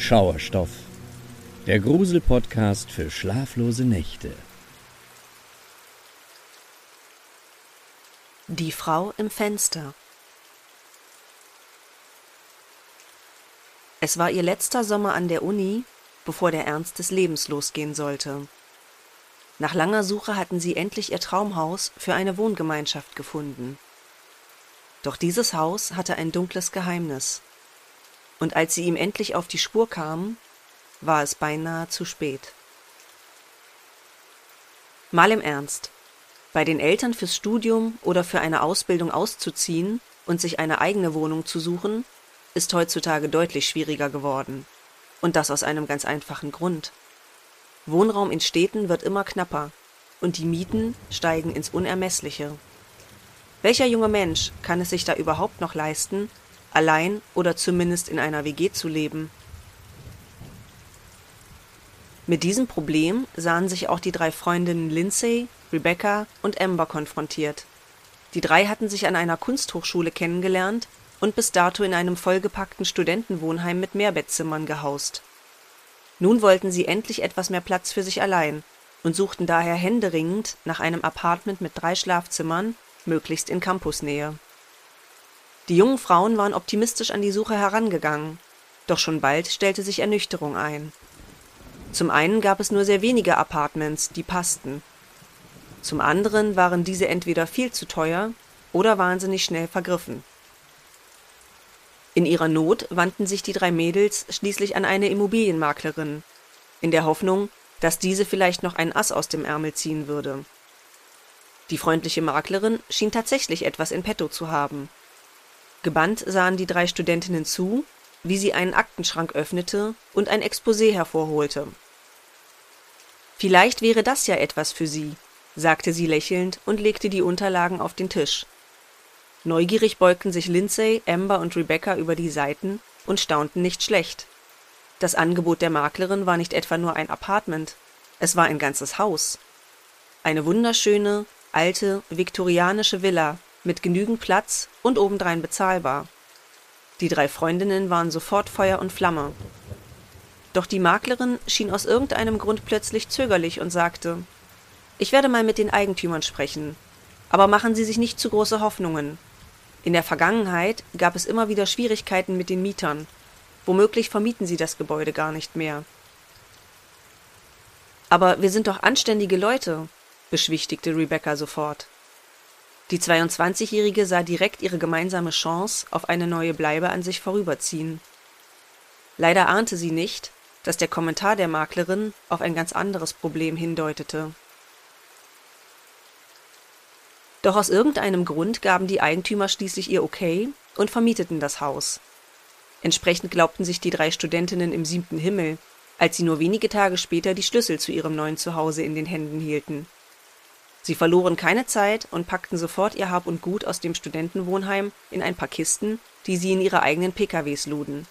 Schauerstoff, der Grusel-Podcast für schlaflose Nächte. Die Frau im Fenster. Es war ihr letzter Sommer an der Uni, bevor der Ernst des Lebens losgehen sollte. Nach langer Suche hatten sie endlich ihr Traumhaus für eine Wohngemeinschaft gefunden. Doch dieses Haus hatte ein dunkles Geheimnis. Und als sie ihm endlich auf die Spur kamen, war es beinahe zu spät. Mal im Ernst. Bei den Eltern fürs Studium oder für eine Ausbildung auszuziehen und sich eine eigene Wohnung zu suchen, ist heutzutage deutlich schwieriger geworden. Und das aus einem ganz einfachen Grund. Wohnraum in Städten wird immer knapper und die Mieten steigen ins Unermessliche. Welcher junge Mensch kann es sich da überhaupt noch leisten, allein oder zumindest in einer WG zu leben? Mit diesem Problem sahen sich auch die drei Freundinnen Lindsay, Rebecca und Amber konfrontiert. Die drei hatten sich an einer Kunsthochschule kennengelernt und bis dato in einem vollgepackten Studentenwohnheim mit Mehrbettzimmern gehaust. Nun wollten sie endlich etwas mehr Platz für sich allein und suchten daher händeringend nach einem Apartment mit drei Schlafzimmern, möglichst in Campusnähe. Die jungen Frauen waren optimistisch an die Suche herangegangen, doch schon bald stellte sich Ernüchterung ein. Zum einen gab es nur sehr wenige Apartments, die passten. Zum anderen waren diese entweder viel zu teuer oder wahnsinnig schnell vergriffen. In ihrer Not wandten sich die drei Mädels schließlich an eine Immobilienmaklerin, in der Hoffnung, dass diese vielleicht noch ein Ass aus dem Ärmel ziehen würde. Die freundliche Maklerin schien tatsächlich etwas in petto zu haben. Gebannt sahen die drei Studentinnen zu, wie sie einen Aktenschrank öffnete und ein Exposé hervorholte. Vielleicht wäre das ja etwas für Sie, sagte sie lächelnd und legte die Unterlagen auf den Tisch. Neugierig beugten sich Lindsay, Amber und Rebecca über die Seiten und staunten nicht schlecht. Das Angebot der Maklerin war nicht etwa nur ein Apartment, es war ein ganzes Haus. Eine wunderschöne, alte, viktorianische Villa mit genügend Platz und obendrein bezahlbar. Die drei Freundinnen waren sofort Feuer und Flamme. Doch die Maklerin schien aus irgendeinem Grund plötzlich zögerlich und sagte Ich werde mal mit den Eigentümern sprechen, aber machen Sie sich nicht zu große Hoffnungen. In der Vergangenheit gab es immer wieder Schwierigkeiten mit den Mietern. Womöglich vermieten sie das Gebäude gar nicht mehr. Aber wir sind doch anständige Leute, beschwichtigte Rebecca sofort. Die 22-Jährige sah direkt ihre gemeinsame Chance auf eine neue Bleibe an sich vorüberziehen. Leider ahnte sie nicht, dass der Kommentar der Maklerin auf ein ganz anderes Problem hindeutete. Doch aus irgendeinem Grund gaben die Eigentümer schließlich ihr Okay und vermieteten das Haus. Entsprechend glaubten sich die drei Studentinnen im siebten Himmel, als sie nur wenige Tage später die Schlüssel zu ihrem neuen Zuhause in den Händen hielten. Sie verloren keine Zeit und packten sofort ihr Hab und Gut aus dem Studentenwohnheim in ein paar Kisten, die sie in ihre eigenen PKWs luden.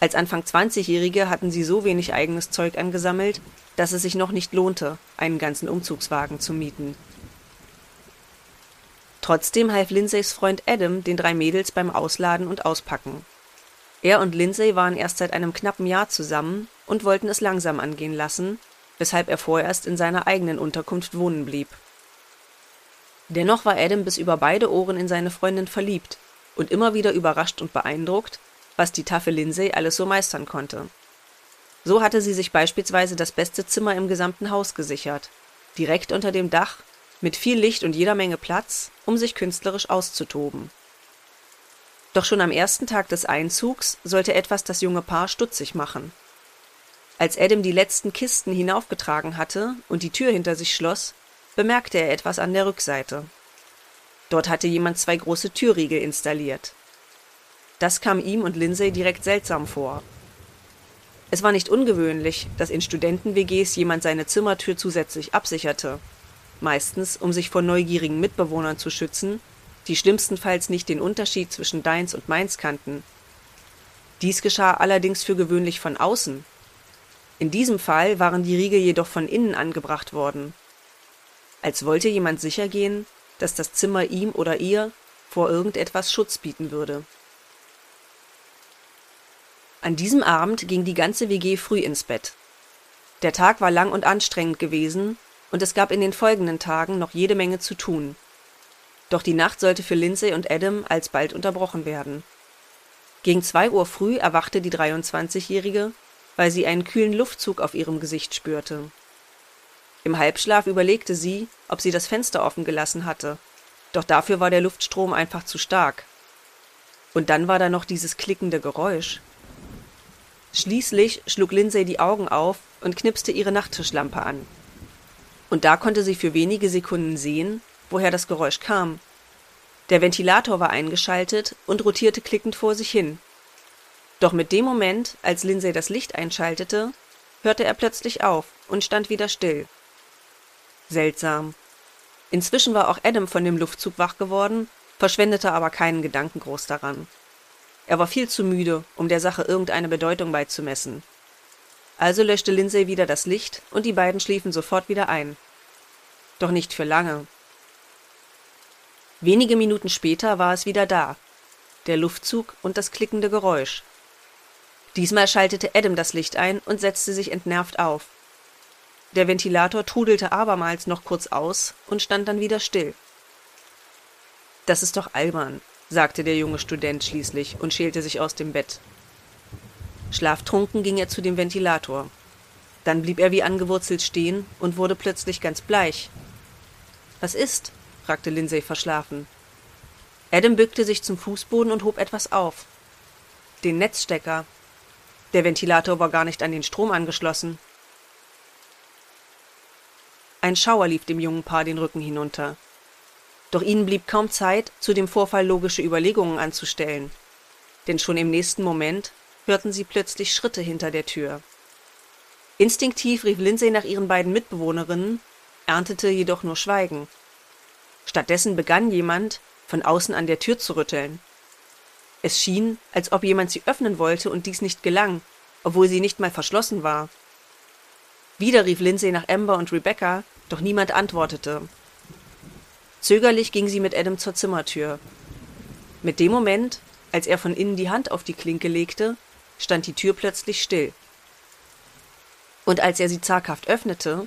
Als Anfang 20-Jährige hatten sie so wenig eigenes Zeug angesammelt, dass es sich noch nicht lohnte, einen ganzen Umzugswagen zu mieten. Trotzdem half Lindsays Freund Adam den drei Mädels beim Ausladen und Auspacken. Er und Lindsay waren erst seit einem knappen Jahr zusammen und wollten es langsam angehen lassen, weshalb er vorerst in seiner eigenen Unterkunft wohnen blieb. Dennoch war Adam bis über beide Ohren in seine Freundin verliebt und immer wieder überrascht und beeindruckt, was die taffe Lindsay alles so meistern konnte. So hatte sie sich beispielsweise das beste Zimmer im gesamten Haus gesichert, direkt unter dem Dach mit viel Licht und jeder Menge Platz, um sich künstlerisch auszutoben. Doch schon am ersten Tag des Einzugs sollte etwas das junge Paar stutzig machen. Als Adam die letzten Kisten hinaufgetragen hatte und die Tür hinter sich schloss, bemerkte er etwas an der Rückseite. Dort hatte jemand zwei große Türriegel installiert. Das kam ihm und Lindsay direkt seltsam vor. Es war nicht ungewöhnlich, dass in Studenten-WGs jemand seine Zimmertür zusätzlich absicherte meistens um sich vor neugierigen Mitbewohnern zu schützen, die schlimmstenfalls nicht den Unterschied zwischen deins und meins kannten. Dies geschah allerdings für gewöhnlich von außen. In diesem Fall waren die Riegel jedoch von innen angebracht worden. Als wollte jemand sichergehen, dass das Zimmer ihm oder ihr vor irgendetwas Schutz bieten würde. An diesem Abend ging die ganze WG früh ins Bett. Der Tag war lang und anstrengend gewesen, und es gab in den folgenden Tagen noch jede Menge zu tun. Doch die Nacht sollte für Lindsay und Adam alsbald unterbrochen werden. Gegen zwei Uhr früh erwachte die 23-Jährige, weil sie einen kühlen Luftzug auf ihrem Gesicht spürte. Im Halbschlaf überlegte sie, ob sie das Fenster offen gelassen hatte, doch dafür war der Luftstrom einfach zu stark. Und dann war da noch dieses klickende Geräusch. Schließlich schlug Lindsay die Augen auf und knipste ihre Nachttischlampe an. Und da konnte sie für wenige Sekunden sehen, woher das Geräusch kam. Der Ventilator war eingeschaltet und rotierte klickend vor sich hin. Doch mit dem Moment, als Lindsay das Licht einschaltete, hörte er plötzlich auf und stand wieder still. Seltsam. Inzwischen war auch Adam von dem Luftzug wach geworden, verschwendete aber keinen Gedanken groß daran. Er war viel zu müde, um der Sache irgendeine Bedeutung beizumessen. Also löschte Lindsay wieder das Licht und die beiden schliefen sofort wieder ein. Doch nicht für lange. Wenige Minuten später war es wieder da. Der Luftzug und das klickende Geräusch. Diesmal schaltete Adam das Licht ein und setzte sich entnervt auf. Der Ventilator trudelte abermals noch kurz aus und stand dann wieder still. Das ist doch albern, sagte der junge Student schließlich und schälte sich aus dem Bett. Schlaftrunken ging er zu dem Ventilator. Dann blieb er wie angewurzelt stehen und wurde plötzlich ganz bleich. Was ist? fragte Lindsay verschlafen. Adam bückte sich zum Fußboden und hob etwas auf. Den Netzstecker. Der Ventilator war gar nicht an den Strom angeschlossen. Ein Schauer lief dem jungen Paar den Rücken hinunter. Doch ihnen blieb kaum Zeit, zu dem Vorfall logische Überlegungen anzustellen. Denn schon im nächsten Moment hörten sie plötzlich Schritte hinter der Tür. Instinktiv rief Lindsay nach ihren beiden Mitbewohnerinnen, erntete jedoch nur Schweigen. Stattdessen begann jemand, von außen an der Tür zu rütteln. Es schien, als ob jemand sie öffnen wollte und dies nicht gelang, obwohl sie nicht mal verschlossen war. Wieder rief Lindsay nach Amber und Rebecca, doch niemand antwortete. Zögerlich ging sie mit Adam zur Zimmertür. Mit dem Moment, als er von innen die Hand auf die Klinke legte, stand die Tür plötzlich still. Und als er sie zaghaft öffnete,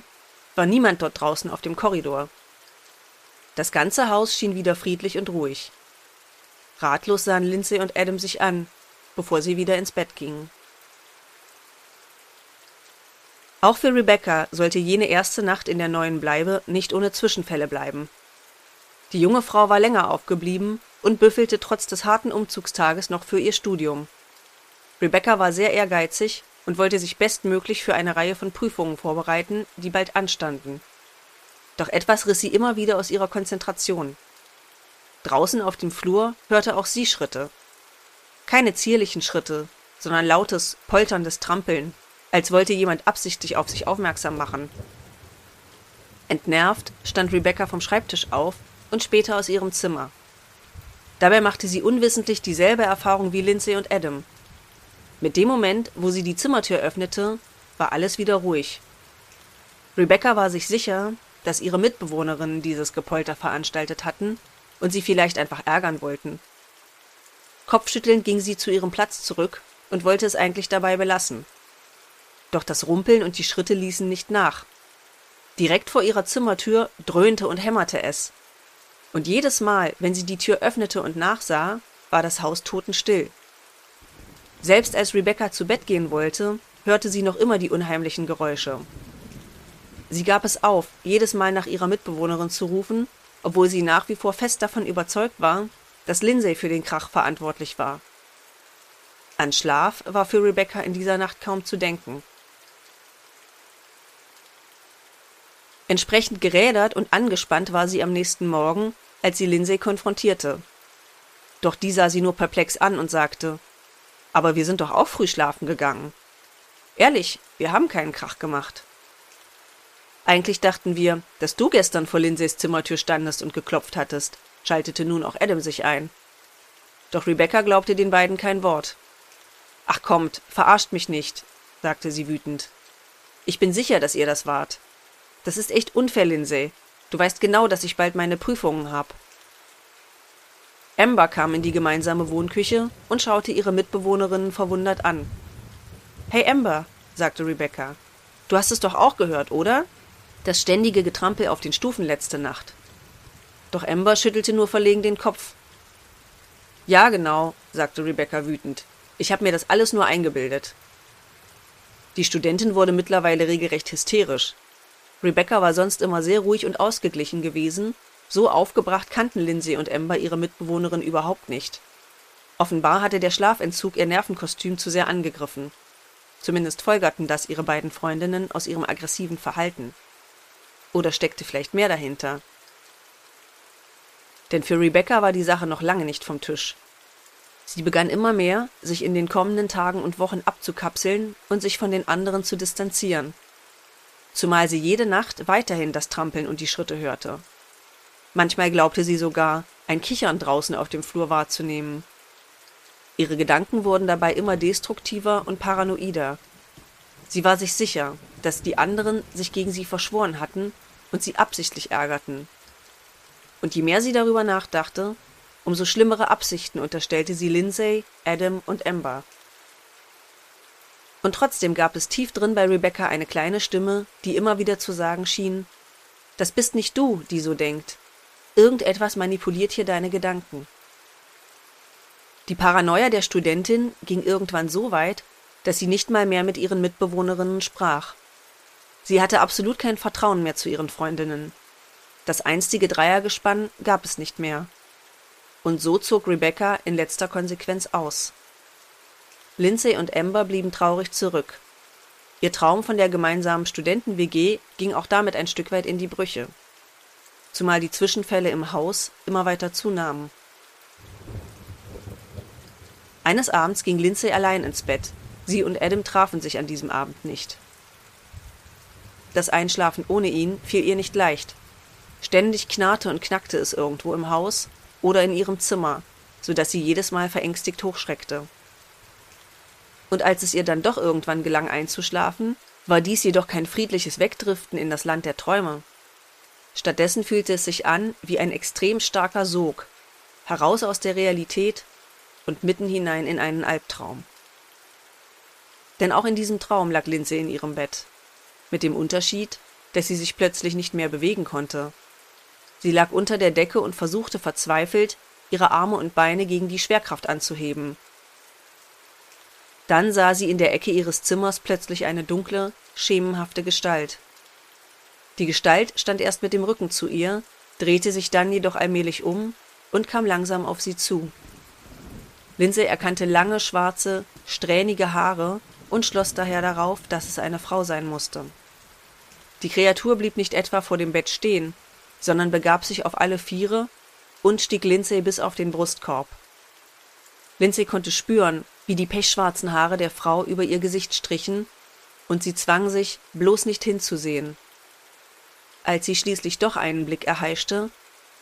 war niemand dort draußen auf dem Korridor. Das ganze Haus schien wieder friedlich und ruhig. Ratlos sahen Lindsay und Adam sich an, bevor sie wieder ins Bett gingen. Auch für Rebecca sollte jene erste Nacht in der neuen Bleibe nicht ohne Zwischenfälle bleiben. Die junge Frau war länger aufgeblieben und büffelte trotz des harten Umzugstages noch für ihr Studium. Rebecca war sehr ehrgeizig und wollte sich bestmöglich für eine Reihe von Prüfungen vorbereiten, die bald anstanden. Doch etwas riss sie immer wieder aus ihrer Konzentration. Draußen auf dem Flur hörte auch sie Schritte. Keine zierlichen Schritte, sondern lautes, polterndes Trampeln, als wollte jemand absichtlich auf sich aufmerksam machen. Entnervt stand Rebecca vom Schreibtisch auf und später aus ihrem Zimmer. Dabei machte sie unwissentlich dieselbe Erfahrung wie Lindsay und Adam. Mit dem Moment, wo sie die Zimmertür öffnete, war alles wieder ruhig. Rebecca war sich sicher, dass ihre Mitbewohnerinnen dieses Gepolter veranstaltet hatten und sie vielleicht einfach ärgern wollten. Kopfschüttelnd ging sie zu ihrem Platz zurück und wollte es eigentlich dabei belassen. Doch das Rumpeln und die Schritte ließen nicht nach. Direkt vor ihrer Zimmertür dröhnte und hämmerte es. Und jedes Mal, wenn sie die Tür öffnete und nachsah, war das Haus totenstill. Selbst als Rebecca zu Bett gehen wollte, hörte sie noch immer die unheimlichen Geräusche. Sie gab es auf, jedes Mal nach ihrer Mitbewohnerin zu rufen, obwohl sie nach wie vor fest davon überzeugt war, dass Lindsay für den Krach verantwortlich war. An Schlaf war für Rebecca in dieser Nacht kaum zu denken. Entsprechend gerädert und angespannt war sie am nächsten Morgen, als sie Lindsay konfrontierte. Doch die sah sie nur perplex an und sagte, aber wir sind doch auch früh schlafen gegangen. Ehrlich, wir haben keinen Krach gemacht. Eigentlich dachten wir, dass du gestern vor Lindsays Zimmertür standest und geklopft hattest, schaltete nun auch Adam sich ein. Doch Rebecca glaubte den beiden kein Wort. Ach kommt, verarscht mich nicht, sagte sie wütend. Ich bin sicher, dass ihr das wart. Das ist echt unfair, Lindsay. Du weißt genau, dass ich bald meine Prüfungen hab. Amber kam in die gemeinsame Wohnküche und schaute ihre Mitbewohnerinnen verwundert an. Hey Amber, sagte Rebecca, du hast es doch auch gehört, oder? Das ständige Getrampel auf den Stufen letzte Nacht. Doch Amber schüttelte nur verlegen den Kopf. Ja, genau, sagte Rebecca wütend. Ich habe mir das alles nur eingebildet. Die Studentin wurde mittlerweile regelrecht hysterisch. Rebecca war sonst immer sehr ruhig und ausgeglichen gewesen, so aufgebracht kannten Lindsay und Amber ihre Mitbewohnerin überhaupt nicht. Offenbar hatte der Schlafentzug ihr Nervenkostüm zu sehr angegriffen. Zumindest folgerten das ihre beiden Freundinnen aus ihrem aggressiven Verhalten. Oder steckte vielleicht mehr dahinter? Denn für Rebecca war die Sache noch lange nicht vom Tisch. Sie begann immer mehr, sich in den kommenden Tagen und Wochen abzukapseln und sich von den anderen zu distanzieren. Zumal sie jede Nacht weiterhin das Trampeln und die Schritte hörte. Manchmal glaubte sie sogar, ein Kichern draußen auf dem Flur wahrzunehmen. Ihre Gedanken wurden dabei immer destruktiver und paranoider. Sie war sich sicher, dass die anderen sich gegen sie verschworen hatten und sie absichtlich ärgerten. Und je mehr sie darüber nachdachte, umso schlimmere Absichten unterstellte sie Lindsay, Adam und Amber. Und trotzdem gab es tief drin bei Rebecca eine kleine Stimme, die immer wieder zu sagen schien, das bist nicht du, die so denkt. Irgendetwas manipuliert hier deine Gedanken. Die Paranoia der Studentin ging irgendwann so weit, dass sie nicht mal mehr mit ihren Mitbewohnerinnen sprach. Sie hatte absolut kein Vertrauen mehr zu ihren Freundinnen. Das einstige Dreiergespann gab es nicht mehr. Und so zog Rebecca in letzter Konsequenz aus. Lindsay und Amber blieben traurig zurück. Ihr Traum von der gemeinsamen Studenten-WG ging auch damit ein Stück weit in die Brüche. Zumal die Zwischenfälle im Haus immer weiter zunahmen. Eines Abends ging Lindsay allein ins Bett. Sie und Adam trafen sich an diesem Abend nicht. Das Einschlafen ohne ihn fiel ihr nicht leicht. Ständig knarrte und knackte es irgendwo im Haus oder in ihrem Zimmer, so dass sie jedes Mal verängstigt hochschreckte. Und als es ihr dann doch irgendwann gelang einzuschlafen, war dies jedoch kein friedliches Wegdriften in das Land der Träume. Stattdessen fühlte es sich an wie ein extrem starker Sog, heraus aus der Realität und mitten hinein in einen Albtraum. Denn auch in diesem Traum lag Lindsay in ihrem Bett, mit dem Unterschied, dass sie sich plötzlich nicht mehr bewegen konnte. Sie lag unter der Decke und versuchte verzweifelt, ihre Arme und Beine gegen die Schwerkraft anzuheben, dann sah sie in der Ecke ihres Zimmers plötzlich eine dunkle, schemenhafte Gestalt. Die Gestalt stand erst mit dem Rücken zu ihr, drehte sich dann jedoch allmählich um und kam langsam auf sie zu. Lindsay erkannte lange, schwarze, strähnige Haare und schloss daher darauf, dass es eine Frau sein musste. Die Kreatur blieb nicht etwa vor dem Bett stehen, sondern begab sich auf alle Viere und stieg Lindsay bis auf den Brustkorb. Lindsay konnte spüren, wie die pechschwarzen Haare der Frau über ihr Gesicht strichen, und sie zwang sich, bloß nicht hinzusehen. Als sie schließlich doch einen Blick erheischte,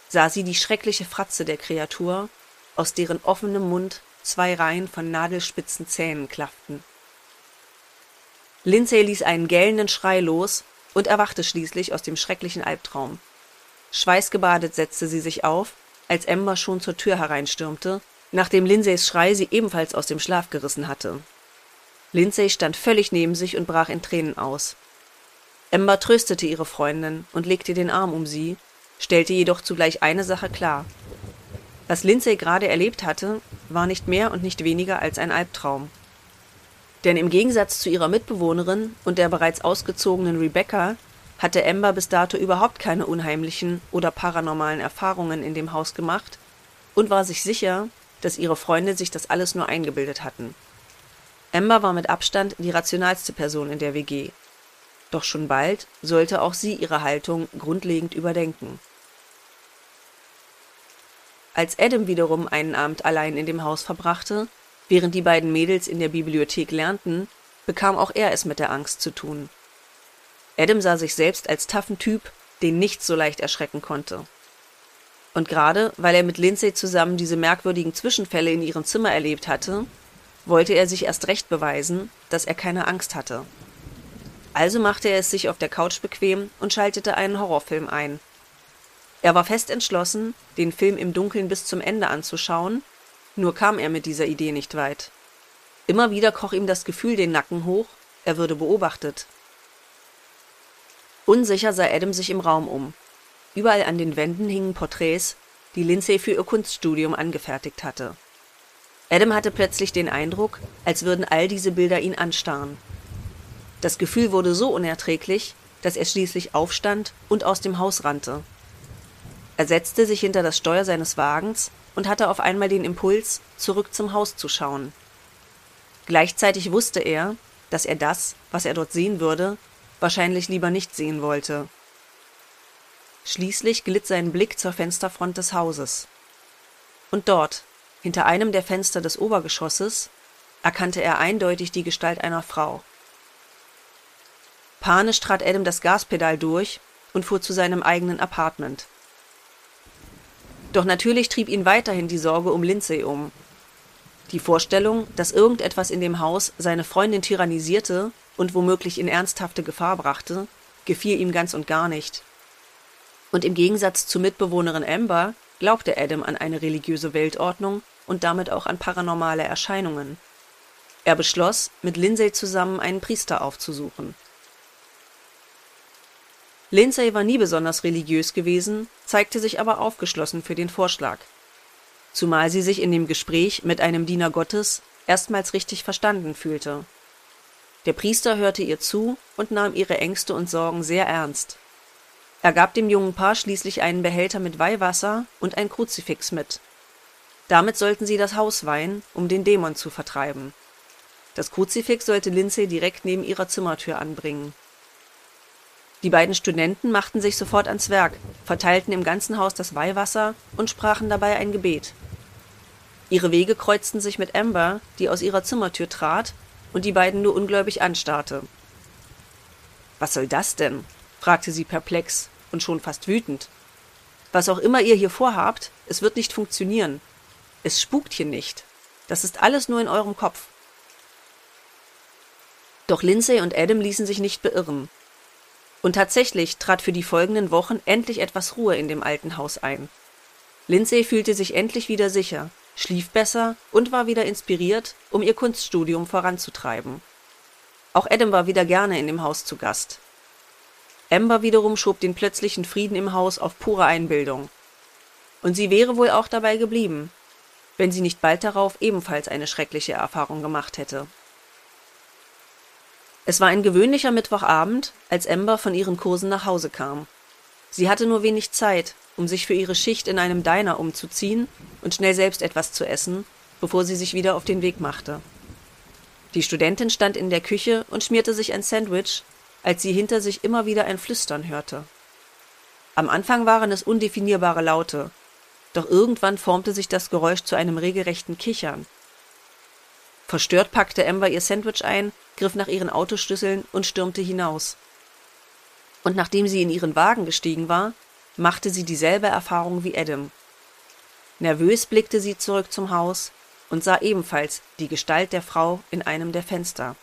sah sie die schreckliche Fratze der Kreatur, aus deren offenem Mund zwei Reihen von nadelspitzen Zähnen klafften. Lindsay ließ einen gellenden Schrei los und erwachte schließlich aus dem schrecklichen Albtraum. Schweißgebadet setzte sie sich auf, als Ember schon zur Tür hereinstürmte nachdem Lindsays Schrei sie ebenfalls aus dem Schlaf gerissen hatte. Lindsay stand völlig neben sich und brach in Tränen aus. Ember tröstete ihre Freundin und legte den Arm um sie, stellte jedoch zugleich eine Sache klar. Was Lindsay gerade erlebt hatte, war nicht mehr und nicht weniger als ein Albtraum. Denn im Gegensatz zu ihrer Mitbewohnerin und der bereits ausgezogenen Rebecca hatte Ember bis dato überhaupt keine unheimlichen oder paranormalen Erfahrungen in dem Haus gemacht und war sich sicher, dass ihre Freunde sich das alles nur eingebildet hatten. Amber war mit Abstand die rationalste Person in der WG. Doch schon bald sollte auch sie ihre Haltung grundlegend überdenken. Als Adam wiederum einen Abend allein in dem Haus verbrachte, während die beiden Mädels in der Bibliothek lernten, bekam auch er es mit der Angst zu tun. Adam sah sich selbst als taffen Typ, den nichts so leicht erschrecken konnte. Und gerade weil er mit Lindsay zusammen diese merkwürdigen Zwischenfälle in ihrem Zimmer erlebt hatte, wollte er sich erst recht beweisen, dass er keine Angst hatte. Also machte er es sich auf der Couch bequem und schaltete einen Horrorfilm ein. Er war fest entschlossen, den Film im Dunkeln bis zum Ende anzuschauen, nur kam er mit dieser Idee nicht weit. Immer wieder kroch ihm das Gefühl den Nacken hoch, er würde beobachtet. Unsicher sah Adam sich im Raum um. Überall an den Wänden hingen Porträts, die Lindsay für ihr Kunststudium angefertigt hatte. Adam hatte plötzlich den Eindruck, als würden all diese Bilder ihn anstarren. Das Gefühl wurde so unerträglich, dass er schließlich aufstand und aus dem Haus rannte. Er setzte sich hinter das Steuer seines Wagens und hatte auf einmal den Impuls, zurück zum Haus zu schauen. Gleichzeitig wusste er, dass er das, was er dort sehen würde, wahrscheinlich lieber nicht sehen wollte. Schließlich glitt sein Blick zur Fensterfront des Hauses. Und dort, hinter einem der Fenster des Obergeschosses, erkannte er eindeutig die Gestalt einer Frau. Panisch trat Adam das Gaspedal durch und fuhr zu seinem eigenen Apartment. Doch natürlich trieb ihn weiterhin die Sorge um Lindsay um. Die Vorstellung, dass irgendetwas in dem Haus seine Freundin tyrannisierte und womöglich in ernsthafte Gefahr brachte, gefiel ihm ganz und gar nicht. Und im Gegensatz zur Mitbewohnerin Amber glaubte Adam an eine religiöse Weltordnung und damit auch an paranormale Erscheinungen. Er beschloss, mit Lindsay zusammen einen Priester aufzusuchen. Lindsay war nie besonders religiös gewesen, zeigte sich aber aufgeschlossen für den Vorschlag. Zumal sie sich in dem Gespräch mit einem Diener Gottes erstmals richtig verstanden fühlte. Der Priester hörte ihr zu und nahm ihre Ängste und Sorgen sehr ernst. Er gab dem jungen Paar schließlich einen Behälter mit Weihwasser und ein Kruzifix mit. Damit sollten sie das Haus weihen, um den Dämon zu vertreiben. Das Kruzifix sollte Lindsay direkt neben ihrer Zimmertür anbringen. Die beiden Studenten machten sich sofort ans Werk, verteilten im ganzen Haus das Weihwasser und sprachen dabei ein Gebet. Ihre Wege kreuzten sich mit Amber, die aus ihrer Zimmertür trat und die beiden nur ungläubig anstarrte. Was soll das denn? fragte sie perplex und schon fast wütend. Was auch immer ihr hier vorhabt, es wird nicht funktionieren. Es spukt hier nicht. Das ist alles nur in eurem Kopf. Doch Lindsay und Adam ließen sich nicht beirren. Und tatsächlich trat für die folgenden Wochen endlich etwas Ruhe in dem alten Haus ein. Lindsay fühlte sich endlich wieder sicher, schlief besser und war wieder inspiriert, um ihr Kunststudium voranzutreiben. Auch Adam war wieder gerne in dem Haus zu Gast. Amber wiederum schob den plötzlichen Frieden im Haus auf pure Einbildung. Und sie wäre wohl auch dabei geblieben, wenn sie nicht bald darauf ebenfalls eine schreckliche Erfahrung gemacht hätte. Es war ein gewöhnlicher Mittwochabend, als Amber von ihren Kursen nach Hause kam. Sie hatte nur wenig Zeit, um sich für ihre Schicht in einem Diner umzuziehen und schnell selbst etwas zu essen, bevor sie sich wieder auf den Weg machte. Die Studentin stand in der Küche und schmierte sich ein Sandwich, als sie hinter sich immer wieder ein Flüstern hörte. Am Anfang waren es undefinierbare Laute, doch irgendwann formte sich das Geräusch zu einem regelrechten Kichern. Verstört packte Amber ihr Sandwich ein griff nach ihren Autoschlüsseln und stürmte hinaus. Und nachdem sie in ihren Wagen gestiegen war, machte sie dieselbe Erfahrung wie Adam. Nervös blickte sie zurück zum Haus und sah ebenfalls die Gestalt der Frau in einem der Fenster.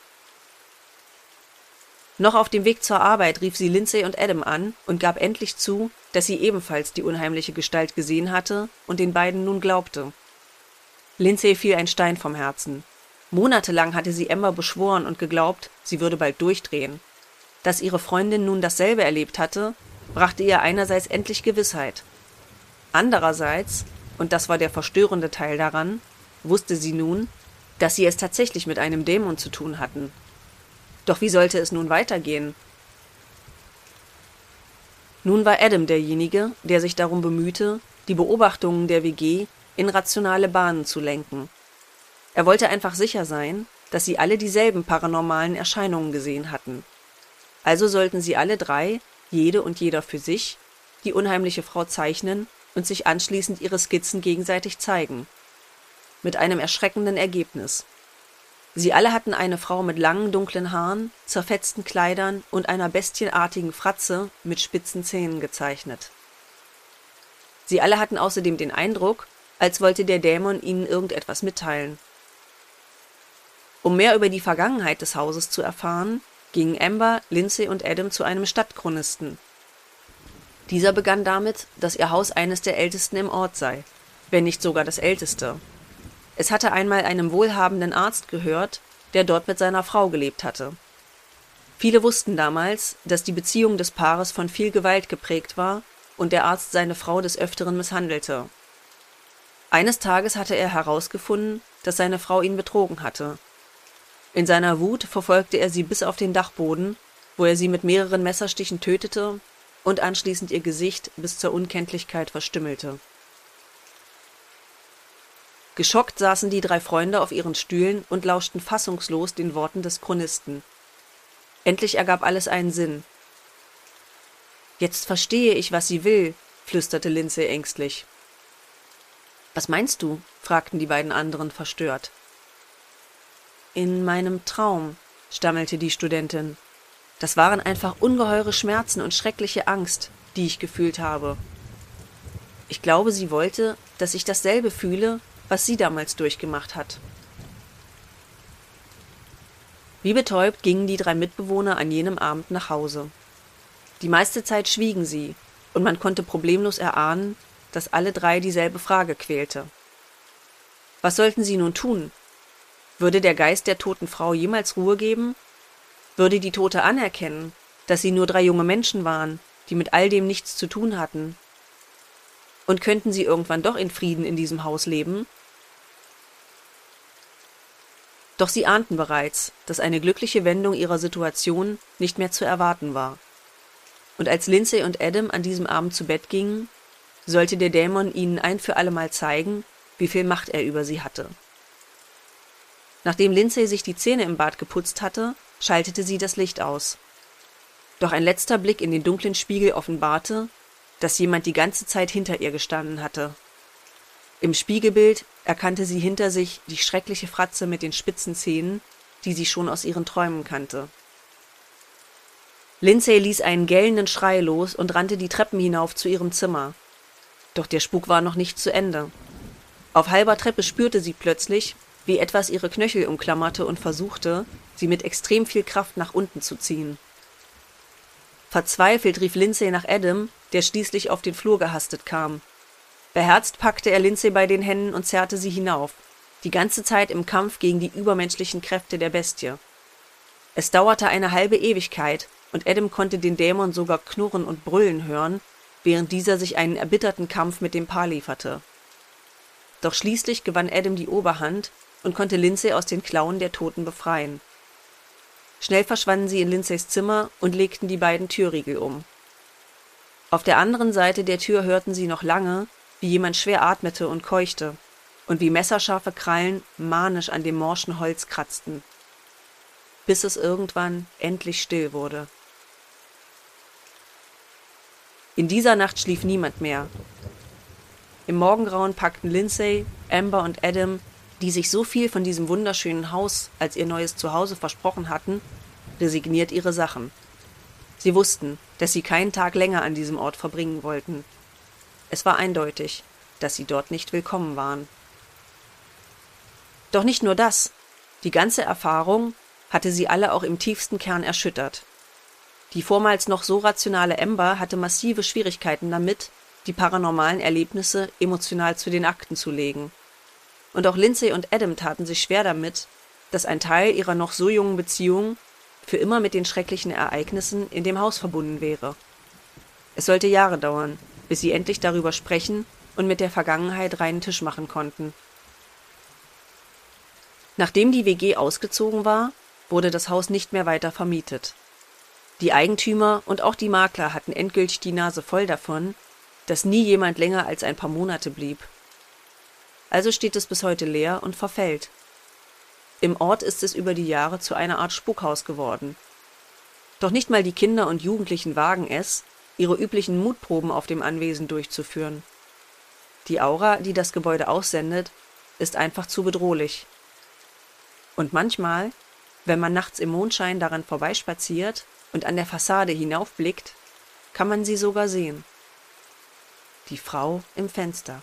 Noch auf dem Weg zur Arbeit rief sie Lindsay und Adam an und gab endlich zu, dass sie ebenfalls die unheimliche Gestalt gesehen hatte und den beiden nun glaubte. Lindsay fiel ein Stein vom Herzen. Monatelang hatte sie Emma beschworen und geglaubt, sie würde bald durchdrehen. Dass ihre Freundin nun dasselbe erlebt hatte, brachte ihr einerseits endlich Gewissheit. Andererseits, und das war der verstörende Teil daran, wusste sie nun, dass sie es tatsächlich mit einem Dämon zu tun hatten. Doch wie sollte es nun weitergehen? Nun war Adam derjenige, der sich darum bemühte, die Beobachtungen der WG in rationale Bahnen zu lenken. Er wollte einfach sicher sein, dass sie alle dieselben paranormalen Erscheinungen gesehen hatten. Also sollten sie alle drei, jede und jeder für sich, die unheimliche Frau zeichnen und sich anschließend ihre Skizzen gegenseitig zeigen. Mit einem erschreckenden Ergebnis. Sie alle hatten eine Frau mit langen dunklen Haaren, zerfetzten Kleidern und einer bestienartigen Fratze mit spitzen Zähnen gezeichnet. Sie alle hatten außerdem den Eindruck, als wollte der Dämon ihnen irgendetwas mitteilen. Um mehr über die Vergangenheit des Hauses zu erfahren, gingen Amber, Lindsay und Adam zu einem Stadtchronisten. Dieser begann damit, dass ihr Haus eines der ältesten im Ort sei, wenn nicht sogar das älteste. Es hatte einmal einem wohlhabenden Arzt gehört, der dort mit seiner Frau gelebt hatte. Viele wussten damals, dass die Beziehung des Paares von viel Gewalt geprägt war und der Arzt seine Frau des Öfteren misshandelte. Eines Tages hatte er herausgefunden, dass seine Frau ihn betrogen hatte. In seiner Wut verfolgte er sie bis auf den Dachboden, wo er sie mit mehreren Messerstichen tötete und anschließend ihr Gesicht bis zur Unkenntlichkeit verstümmelte. Geschockt saßen die drei Freunde auf ihren Stühlen und lauschten fassungslos den Worten des Chronisten. Endlich ergab alles einen Sinn. Jetzt verstehe ich, was sie will, flüsterte Lindsay ängstlich. Was meinst du? fragten die beiden anderen verstört. In meinem Traum, stammelte die Studentin. Das waren einfach ungeheure Schmerzen und schreckliche Angst, die ich gefühlt habe. Ich glaube, sie wollte, dass ich dasselbe fühle, was sie damals durchgemacht hat. Wie betäubt gingen die drei Mitbewohner an jenem Abend nach Hause. Die meiste Zeit schwiegen sie, und man konnte problemlos erahnen, dass alle drei dieselbe Frage quälte. Was sollten sie nun tun? Würde der Geist der toten Frau jemals Ruhe geben? Würde die Tote anerkennen, dass sie nur drei junge Menschen waren, die mit all dem nichts zu tun hatten? Und könnten sie irgendwann doch in Frieden in diesem Haus leben? Doch sie ahnten bereits, dass eine glückliche Wendung ihrer Situation nicht mehr zu erwarten war. Und als Lindsay und Adam an diesem Abend zu Bett gingen, sollte der Dämon ihnen ein für allemal zeigen, wie viel Macht er über sie hatte. Nachdem Lindsay sich die Zähne im Bad geputzt hatte, schaltete sie das Licht aus. Doch ein letzter Blick in den dunklen Spiegel offenbarte, dass jemand die ganze Zeit hinter ihr gestanden hatte. Im Spiegelbild erkannte sie hinter sich die schreckliche Fratze mit den spitzen Zähnen, die sie schon aus ihren Träumen kannte. Lindsay ließ einen gellenden Schrei los und rannte die Treppen hinauf zu ihrem Zimmer. Doch der Spuk war noch nicht zu Ende. Auf halber Treppe spürte sie plötzlich, wie etwas ihre Knöchel umklammerte und versuchte, sie mit extrem viel Kraft nach unten zu ziehen. Verzweifelt rief Lindsay nach Adam, der schließlich auf den Flur gehastet kam. Beherzt packte er Lindsay bei den Händen und zerrte sie hinauf, die ganze Zeit im Kampf gegen die übermenschlichen Kräfte der Bestie. Es dauerte eine halbe Ewigkeit, und Adam konnte den Dämon sogar knurren und brüllen hören, während dieser sich einen erbitterten Kampf mit dem Paar lieferte. Doch schließlich gewann Adam die Oberhand und konnte Lindsay aus den Klauen der Toten befreien. Schnell verschwanden sie in Lindsays Zimmer und legten die beiden Türriegel um. Auf der anderen Seite der Tür hörten sie noch lange, wie jemand schwer atmete und keuchte und wie messerscharfe Krallen manisch an dem morschen Holz kratzten, bis es irgendwann endlich still wurde. In dieser Nacht schlief niemand mehr. Im Morgengrauen packten Lindsay, Amber und Adam, die sich so viel von diesem wunderschönen Haus als ihr neues Zuhause versprochen hatten, resigniert ihre Sachen. Sie wussten, dass sie keinen Tag länger an diesem Ort verbringen wollten. Es war eindeutig, dass sie dort nicht willkommen waren. Doch nicht nur das, die ganze Erfahrung hatte sie alle auch im tiefsten Kern erschüttert. Die vormals noch so rationale Ember hatte massive Schwierigkeiten damit, die paranormalen Erlebnisse emotional zu den Akten zu legen. Und auch Lindsay und Adam taten sich schwer damit, dass ein Teil ihrer noch so jungen Beziehung für immer mit den schrecklichen Ereignissen in dem Haus verbunden wäre. Es sollte Jahre dauern, bis sie endlich darüber sprechen und mit der Vergangenheit reinen Tisch machen konnten. Nachdem die WG ausgezogen war, wurde das Haus nicht mehr weiter vermietet. Die Eigentümer und auch die Makler hatten endgültig die Nase voll davon, dass nie jemand länger als ein paar Monate blieb. Also steht es bis heute leer und verfällt. Im Ort ist es über die Jahre zu einer Art Spukhaus geworden. Doch nicht mal die Kinder und Jugendlichen wagen es, ihre üblichen Mutproben auf dem Anwesen durchzuführen. Die Aura, die das Gebäude aussendet, ist einfach zu bedrohlich. Und manchmal, wenn man nachts im Mondschein daran vorbeispaziert und an der Fassade hinaufblickt, kann man sie sogar sehen. Die Frau im Fenster.